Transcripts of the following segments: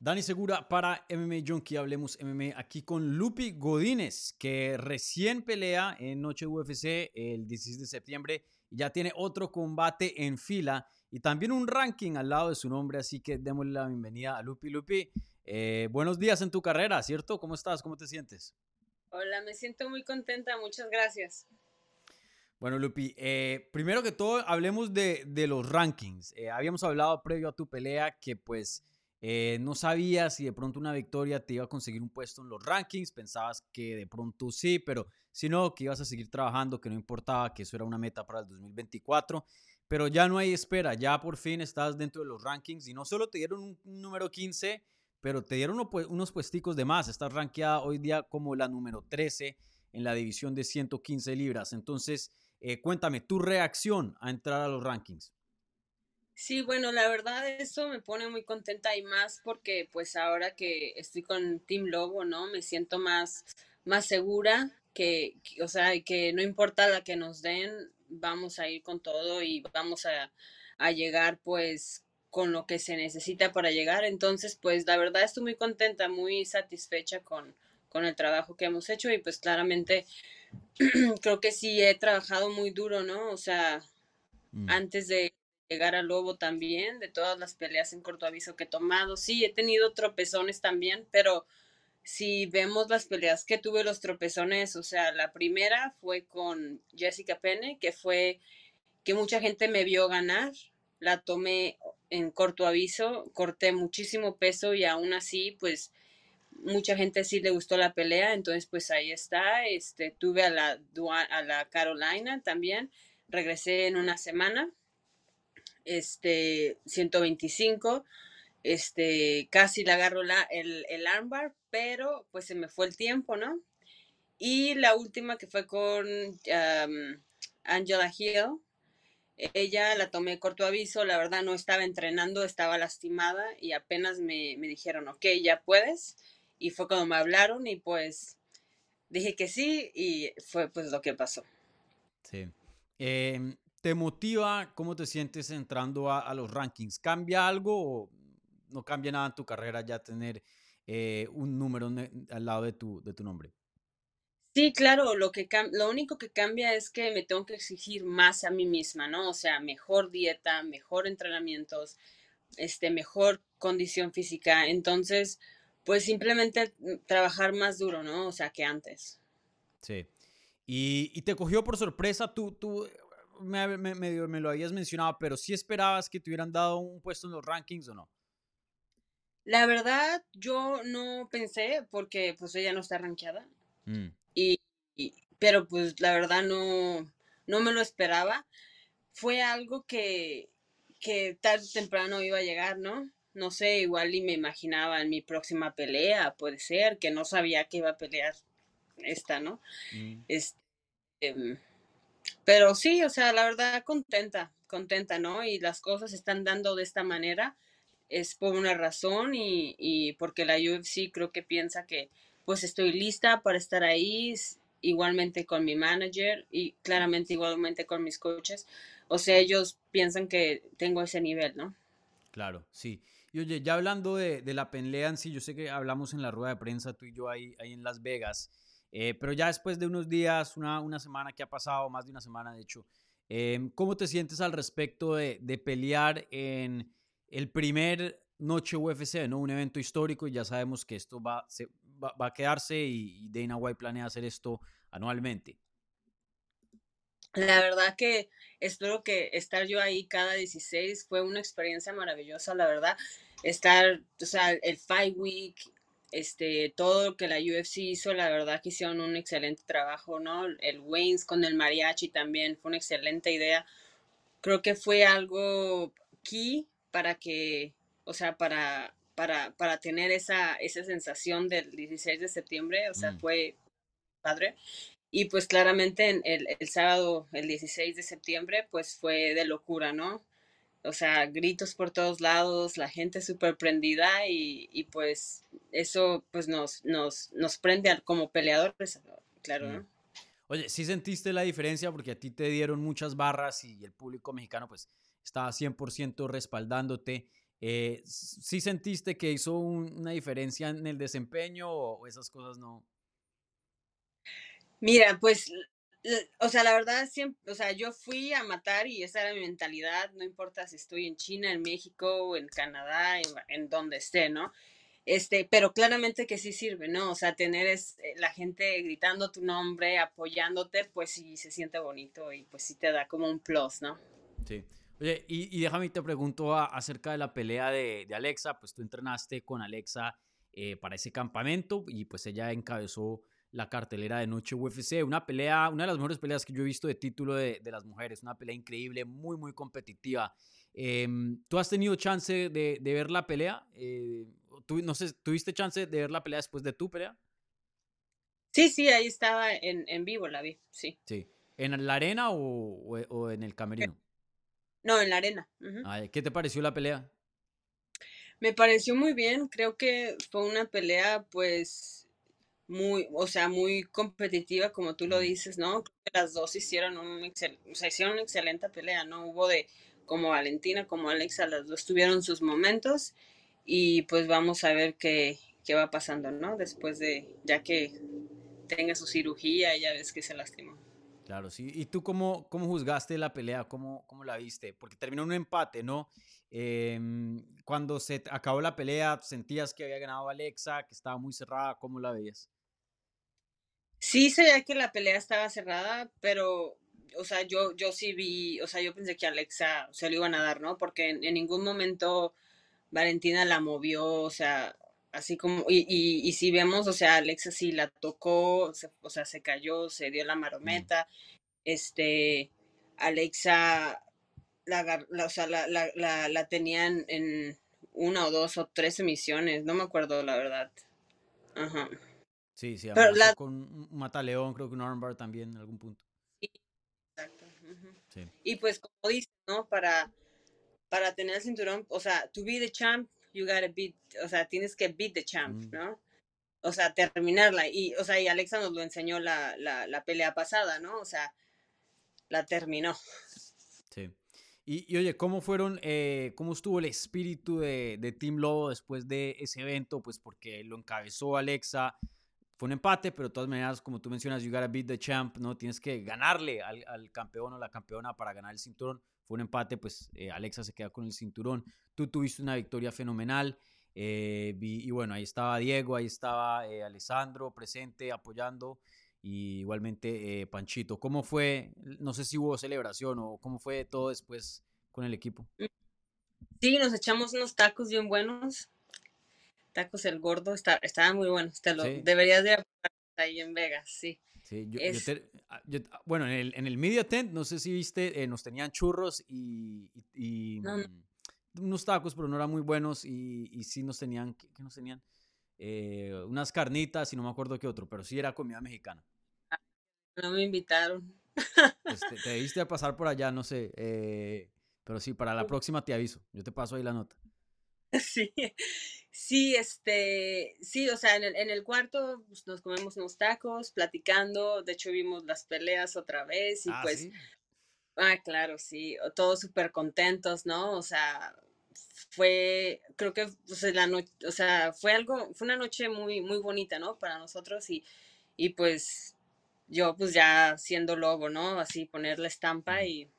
Dani Segura para MMA Junkie, hablemos MMA aquí con Lupi Godínez, que recién pelea en Noche UFC el 16 de septiembre y ya tiene otro combate en fila y también un ranking al lado de su nombre, así que démosle la bienvenida a Lupi. Lupi, eh, buenos días en tu carrera, ¿cierto? ¿Cómo estás? ¿Cómo te sientes? Hola, me siento muy contenta, muchas gracias. Bueno, Lupi, eh, primero que todo, hablemos de, de los rankings. Eh, habíamos hablado previo a tu pelea que pues eh, no sabías si de pronto una victoria te iba a conseguir un puesto en los rankings, pensabas que de pronto sí, pero si no, que ibas a seguir trabajando, que no importaba, que eso era una meta para el 2024. Pero ya no hay espera, ya por fin estás dentro de los rankings y no solo te dieron un, número 15, pero te dieron unos puesticos de más. Estás rankeada hoy día como la número 13 en la división de 115 libras. Entonces, eh, cuéntame tu reacción a entrar a los rankings. Sí, bueno, la verdad eso me pone muy contenta y más porque pues ahora que estoy con Team Lobo, ¿no? Me siento más, más segura que, o sea, que no importa la que nos den, vamos a ir con todo y vamos a, a llegar pues con lo que se necesita para llegar. Entonces, pues la verdad estoy muy contenta, muy satisfecha con, con el trabajo que hemos hecho y pues claramente creo que sí he trabajado muy duro, ¿no? O sea, mm. antes de llegar al Lobo también, de todas las peleas en corto aviso que he tomado. Sí, he tenido tropezones también, pero si vemos las peleas que tuve los tropezones, o sea, la primera fue con Jessica Penne, que fue que mucha gente me vio ganar, la tomé en corto aviso, corté muchísimo peso y aún así, pues mucha gente sí le gustó la pelea, entonces pues ahí está, este, tuve a la, a la Carolina también, regresé en una semana este, 125, este, casi le agarro la, el, el armbar, pero pues se me fue el tiempo, ¿no? Y la última que fue con Angela Hill, ella la tomé corto aviso, la verdad no estaba entrenando, estaba lastimada y apenas me, me, dijeron, ok, ya puedes. Y fue cuando me hablaron y pues dije que sí y fue pues lo que pasó. Sí. Eh, ¿Te motiva? ¿Cómo te sientes entrando a, los rankings? ¿Cambia algo o no cambia nada en tu carrera ya tener eh, un número al lado de tu, de tu nombre? Sí, claro, lo, que lo único que cambia es que me tengo que exigir más a mí misma, ¿no? O sea, mejor dieta, mejor entrenamientos, este, mejor condición física. Entonces, pues simplemente trabajar más duro, ¿no? O sea, que antes. Sí. Y, y te cogió por sorpresa, tú, tú me, me, me, lo habías mencionado, pero ¿sí esperabas que te hubieran dado un puesto en los rankings o no? La verdad, yo no pensé porque pues ella no está rankeada. Mm. Y, pero pues la verdad no, no me lo esperaba. Fue algo que, que tarde o temprano iba a llegar, ¿no? No sé, igual y me imaginaba en mi próxima pelea, puede ser, que no sabía que iba a pelear esta, ¿no? Mm. Este, em, pero sí, o sea, la verdad contenta, contenta, ¿no? Y las cosas se están dando de esta manera, es por una razón y, y porque la UFC creo que piensa que pues estoy lista para estar ahí, igualmente con mi manager y claramente igualmente con mis coaches. O sea, ellos piensan que tengo ese nivel, ¿no? Claro, sí. Y oye, ya hablando de, de la pelea sí, yo sé que hablamos en la rueda de prensa tú y yo ahí, ahí en Las Vegas. Eh, pero ya después de unos días, una, una, semana que ha pasado, más de una semana de hecho, em, ¿cómo te sientes al respecto de, de, pelear en el primer noche UFC, ¿no? un evento histórico y ya sabemos que esto va, se, va, va a quedarse y, y Dana White planea hacer esto anualmente? La verdad que espero que estar yo ahí cada 16 fue una experiencia maravillosa, la verdad. Estar, o sea, el Fight Week, este, todo lo que la UFC hizo, la verdad que hicieron un excelente trabajo, ¿no? El Waynes con el mariachi también fue una excelente idea. Creo que fue algo key para que, o sea, para, para, para tener esa, esa sensación del 16 de septiembre, o sea, mm. fue padre. Y pues claramente el, el sábado, el 16 de septiembre, pues fue de locura, ¿no? O sea, gritos por todos lados, la gente súper prendida y, y, pues eso pues nos, nos, nos prende como peleadores, claro, ¿no? Oye, sí sentiste la diferencia porque a ti te dieron muchas barras y el público mexicano pues estaba 100% respaldándote. Eh, ¿Sí sentiste que hizo una diferencia en el desempeño o esas cosas no? Mira, pues, o sea, la verdad, siempre, o sea, yo fui a matar y esa era mi mentalidad, no importa si estoy en China, en México, en Canadá, en, en donde esté, ¿no? Este, pero claramente que sí sirve, ¿no? O sea, tener es, eh, la gente gritando tu nombre, apoyándote, pues sí se siente bonito y pues sí te da como un plus, ¿no? Sí. Oye, y, déjame te pregunto acerca de la pelea de, de, Alexa, pues tú entrenaste con Alexa eh, para ese campamento y pues ella encabezó la cartelera de noche UFC, una pelea, una de las mejores peleas que yo he visto de título de, de las mujeres, una pelea increíble, muy, muy competitiva. Em, ¿Tú has tenido chance de, de ver la pelea? Eh, no sé, ¿tuviste chance de ver la pelea después de tu pelea? Sí, sí, ahí estaba en, en vivo, la vi, sí. Sí. ¿En la arena o, o, en el camerino? No, en la arena. ¿Qué te pareció la pelea? Me pareció muy bien, creo que fue una pelea pues muy, o sea, muy competitiva, como tú lo dices, ¿no? Las dos hicieron un o sea, hicieron una excelente pelea, ¿no? Hubo de como Valentina como Alexa, las dos tuvieron sus momentos y pues vamos a ver qué, qué va pasando, ¿no? Después de, ya que tenga su cirugía, ya ves que se lastimó. Claro, sí. ¿Y tú cómo, cómo juzgaste la pelea? ¿Cómo, cómo la viste? Porque terminó un empate, ¿no? Em, cuando se acabó la pelea, ¿sentías que había ganado Alexa, que estaba muy cerrada? ¿Cómo la veías? Sí, se veía que la pelea estaba cerrada, pero, o sea, yo, yo sí vi, o sea, yo pensé que Alexa se lo iban a dar, ¿no? Porque en ningún momento Valentina la movió, o sea, así como, y, y, si vemos, o sea, Alexa sí la tocó, o sea, se cayó, se dio la mm. marometa, este, Alexa, la, o sea, la, la, la, tenían en una o dos o tres emisiones, no me acuerdo la verdad. Ajá. Sí, sí, Pero la... con un mataleón, creo que un armbar también en algún punto. Sí, exacto. sí. Y pues como dice, ¿no? Para para tener el cinturón, o sea, to be the champ, you gotta beat, o sea, tienes que beat the champ, mm. ¿no? O sea, terminarla. Y, o sea, y Alexa nos lo enseñó la, la, la pelea pasada, ¿no? O sea, la terminó. Sí. Y, y oye, ¿cómo fueron, eh, cómo estuvo el espíritu de, de Team Lobo después de ese evento? Pues porque lo encabezó Alexa. Fue un empate, pero de todas maneras, como tú mencionas, you gotta beat the champ, ¿no? Tienes que ganarle al, al campeón o la campeona para ganar el cinturón. Fue un empate, pues eh, Alexa se queda con el cinturón. Tú tuviste una victoria fenomenal. Eh, y bueno, ahí estaba Diego, ahí estaba eh, Alessandro presente apoyando. Y igualmente Panchito. ¿Cómo fue? No sé si hubo celebración o cómo fue todo después con el equipo. Sí, nos echamos unos tacos bien buenos. Tacos el gordo, está, estaba muy bueno. Te lo, Deberías de ahí en Vegas, sí. Sí, yo, ah, ah, bueno, en el, en el Media Tent, no sé si viste, eh, nos tenían churros y, y, mm, unos tacos, pero no eran muy buenos y, y sí nos tenían, ¿qué, nos tenían? Eh, unas carnitas y no me acuerdo qué otro, pero sí era comida mexicana. Ah, no me invitaron. Pues te, te, debiste pasar por allá, no sé, eh, pero sí, para la próxima te aviso, yo te paso ahí la nota. Sí, sí, este, sí, o sea, en el, en el cuarto pues, nos comemos unos tacos, platicando, de hecho vimos las peleas otra vez y ah, pues, ah, claro, sí, todos súper contentos, ¿no? O sea, fue, creo que, pues, la noche, o sea, fue algo, fue una noche muy, muy bonita, ¿no? Para nosotros y, y pues yo pues ya siendo lobo, ¿no? Así poner la estampa y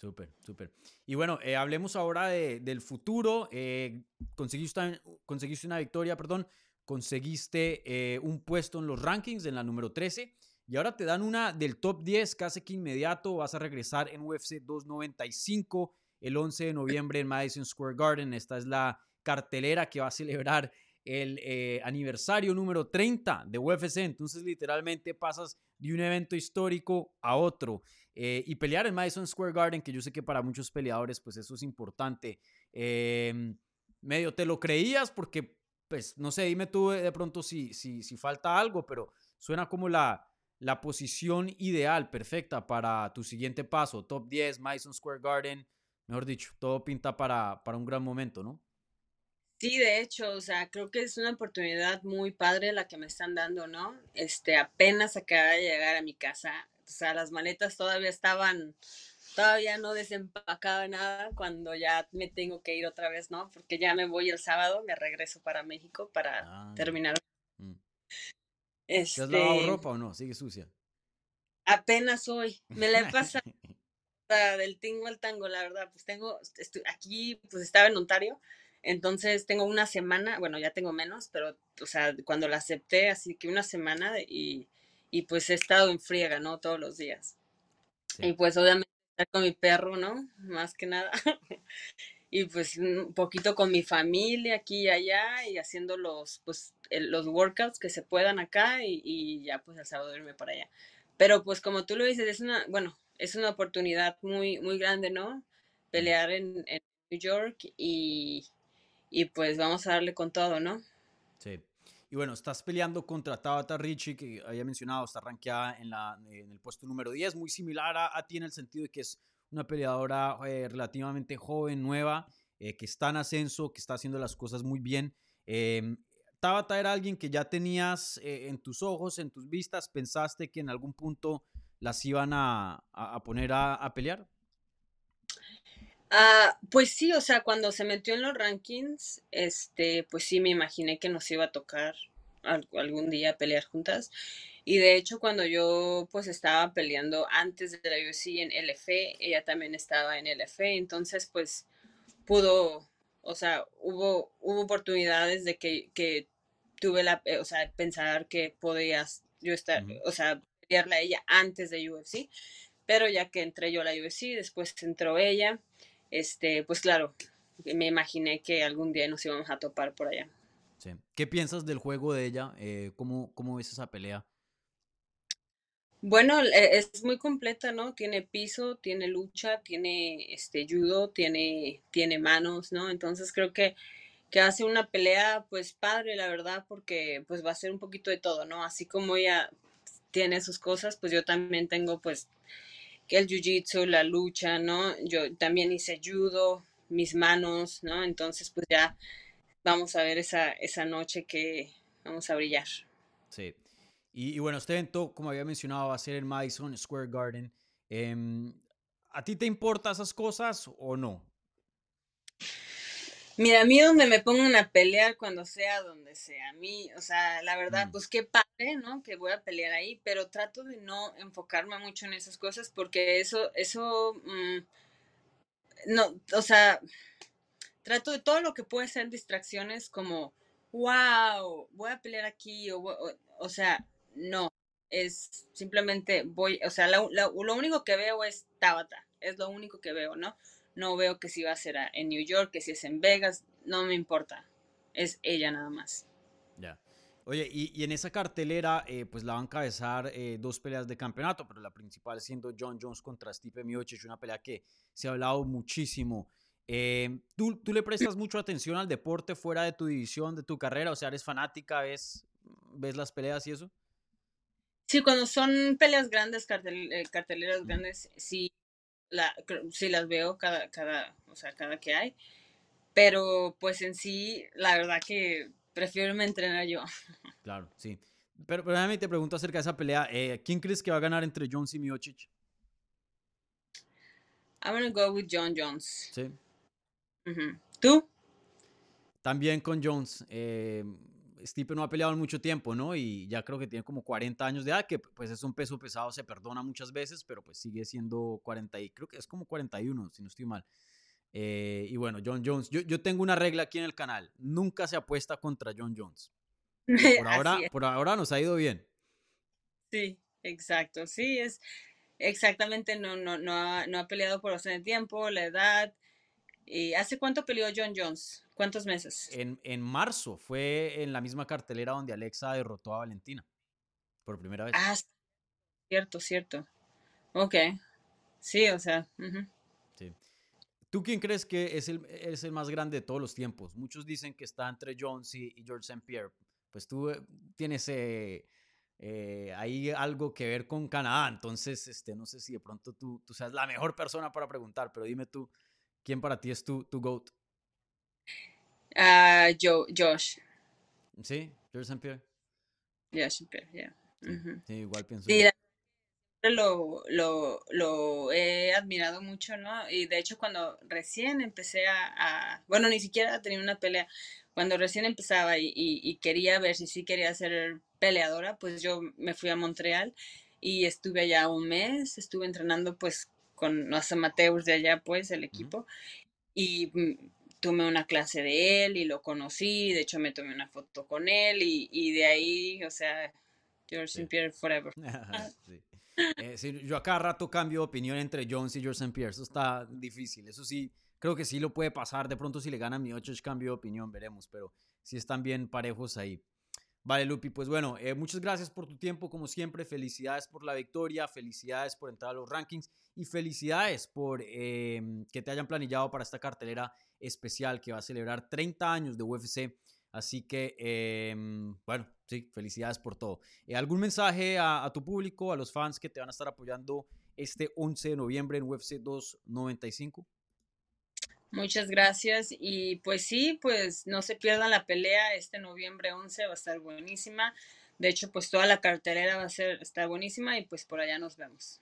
Súper, súper. Y bueno, eh, hablemos ahora del futuro. Eh, conseguiste, conseguiste, una victoria, perdón. Conseguiste eh, un puesto en los rankings en la número 13. Y ahora te dan una del top 10 casi que inmediato. Vas a regresar en UFC 295 el 11 de noviembre en Madison Square Garden. Esta es la cartelera que va a celebrar el aniversario número 30 de UFC. Entonces literalmente pasas de un evento histórico a otro. Eh, y pelear en Madison Square Garden, que yo sé que para muchos peleadores, pues eso es importante. Em, medio te lo creías porque, pues, no sé, dime tú de pronto si, si, si falta algo, pero suena como la, la posición ideal, perfecta para tu siguiente paso. Top 10, Madison Square Garden, mejor dicho, todo pinta para, para un gran momento, ¿no? Sí, de hecho, o sea, creo que es una oportunidad muy padre la que me están dando, ¿no? Este, apenas acaba de llegar a mi casa o sea, las maletas todavía estaban todavía no desempacaba nada cuando ya me tengo que ir otra vez, ¿no? Porque ya me voy el sábado, me regreso para México para Ah, terminar. mm. ¿Te has lavado Este, ropa o no? Sigue sucia. apenas hoy, me la he pasado del tingo al tango, la verdad, pues tengo, aquí pues estaba en Ontario, entonces tengo una semana, bueno, ya tengo menos, pero, o sea, cuando la acepté, así que una semana y, y pues he estado en friega, ¿no? Todos los días. Y pues obviamente estar con mi perro, ¿no? Más que nada. Y pues un poquito con mi familia aquí y allá y haciendo los, pues, los workouts que se puedan acá y, y ya pues el sábado irme para allá. Pero pues como tú lo dices, es una, bueno, es una oportunidad muy, muy grande, ¿no? Pelear en, en New York y, y pues vamos a darle con todo, ¿no? sí. Y bueno, estás peleando contra Tabata Ricci, que había mencionado, está rankeada en, la, en el puesto número 10, muy similar a, a ti en el sentido de que es una peleadora eh, relativamente joven, nueva, eh, que está en ascenso, que está haciendo las cosas muy bien. Em, Tabata era alguien que ya tenías eh, en tus ojos, en tus vistas, pensaste que en algún punto las iban a, a- a poner a, a pelear. Ah, pues sí, o sea, cuando se metió en los rankings, este, pues sí me imaginé que nos iba a tocar al- algún día pelear juntas. Y de hecho, cuando yo pues estaba peleando antes de la UFC en LF, ella también estaba en LF, entonces pues pudo, o sea, hubo, hubo oportunidades de que, que tuve la, eh, o sea, pensar que podías yo estar, o sea, pelearla a ella antes de UFC, pero ya que entré yo a la UFC, después entró ella, este, pues claro, me imaginé que algún día nos íbamos a topar por allá. sí. ¿Qué piensas del juego de ella? Eh, ¿cómo, ¿Cómo ves esa pelea? Bueno, e- es muy completa, ¿no? Tiene piso, tiene lucha, tiene este judo, tiene, tiene manos, ¿no? Entonces creo que, que hace una pelea, pues padre, la verdad, porque pues va a ser un poquito de todo, ¿no? Así como ella tiene sus cosas, pues yo también tengo pues que el jiu-jitsu, la lucha, ¿no? Yo también hice judo, mis manos, ¿no? Entonces pues ya vamos a ver esa, esa noche que vamos a brillar. Sí. Y, bueno, este evento, como había mencionado, va a ser en Madison Square Garden. Em, ¿A ti te importan esas cosas o no? Mira, a mí donde me pongan a pelear cuando sea, donde sea, a mí, o sea, la verdad, Mm, pues qué padre, ¿no? Que voy a pelear ahí, pero trato de no enfocarme mucho en esas cosas porque eso, eso, mm, no, o sea, trato de todo lo que puede ser distracciones como, wow, voy a pelear aquí, o, o, o sea, no, es simplemente voy, o sea, la- la- lo único que veo es Tabata, es lo único que veo, ¿no? No veo que si va a ser en New York, que si es en Vegas, no me importa, es ella nada más. ya. Oye, y, y en esa cartelera, eh, pues la van a encabezar eh, dos peleas de campeonato, pero la principal siendo John Jones contra Stipe Miocic, una pelea que se ha hablado muchísimo. Eh, ¿tú, ¿Tú le prestas mucho atención al deporte fuera de tu división, de tu carrera? O sea, ¿eres fanática? ¿Ves, ves las peleas y eso? Sí, cuando son peleas grandes, cartel- carteleras grandes, sí, la, sí las veo cada, cada, o sea, cada que hay, pero pues en sí, la verdad que prefiero me entrenar yo. Claro, sí. Pero, pero déjame te pregunto acerca de esa pelea. eh, ¿Quién crees que va a ganar entre Jones y Miocic? I'm gonna go with John Jones. Sí. ¿Tú? También con Jones. Eh, Stipe no ha peleado en mucho tiempo, ¿no? Y ya creo que tiene como 40 años de edad, que pues es un peso pesado, se perdona muchas veces, pero pues sigue siendo 40 y creo que es como 41, si no estoy mal. Eh, y bueno, John Jones, yo, yo tengo una regla aquí en el canal, nunca se apuesta contra John Jones. Por ahora, por ahora nos ha ido bien. sí, exacto, sí, es exactamente, no, no, no ha, no ha peleado por bastante tiempo, la edad, y ¿hace cuánto peleó John Jones? ¿Cuántos meses? En, en marzo fue en la misma cartelera donde Alexa derrotó a Valentina por primera vez. Ah, cierto, cierto. Ok, sí, o sea, ujú. Sí. ¿Tú quién crees que es el, es el más grande de todos los tiempos? Muchos dicen que está entre Jones y, y George St. Pierre. Pues tú eh, tienes eh, eh, ahí algo que ver con Canadá, entonces este, no sé si de pronto tú, tú seas la mejor persona para preguntar, pero dime tú, ¿quién para ti es tu, tu GOAT? Ah, Joe, Josh, ¿Sí? ¿George St. Pierre? Josh, pero, yeah. Sí, igual pienso Sí, la- lo, lo, lo, he admirado mucho, ¿no? Y de hecho cuando recién empecé a, bueno, ni siquiera tenía una pelea, cuando recién empezaba y, y, quería ver si sí quería ser peleadora, pues yo me fui a Montreal y estuve allá un mes, estuve entrenando pues con los amateurs de allá, pues el equipo, y mm, tomé una clase de él y lo conocí, de hecho me tomé una foto con él y, y de ahí, o sea, George St. Pierre forever. Eh, yo a cada rato cambio de opinión entre Jones y George St. Pierre, eso está difícil, eso sí, creo que sí lo puede pasar, de pronto si le gana mi 8 cambio de opinión, veremos, pero sí están bien parejos ahí. Vale, Lupi, pues bueno, eh, muchas gracias por tu tiempo, como siempre, felicidades por la victoria, felicidades por entrar a los rankings y felicidades por em, que te hayan planillado para esta cartelera especial que va a celebrar 30 años de UFC. Así que, em, bueno, sí, felicidades por todo. Eh, ¿Algún mensaje a, a, tu público, a los fans que te van a estar apoyando este 11 de noviembre en UFC 295? Muchas gracias y pues sí, pues no se pierdan la pelea este noviembre 11 va a estar buenísima. De hecho, pues toda la cartelera va a ser está buenísima y pues por allá nos vemos.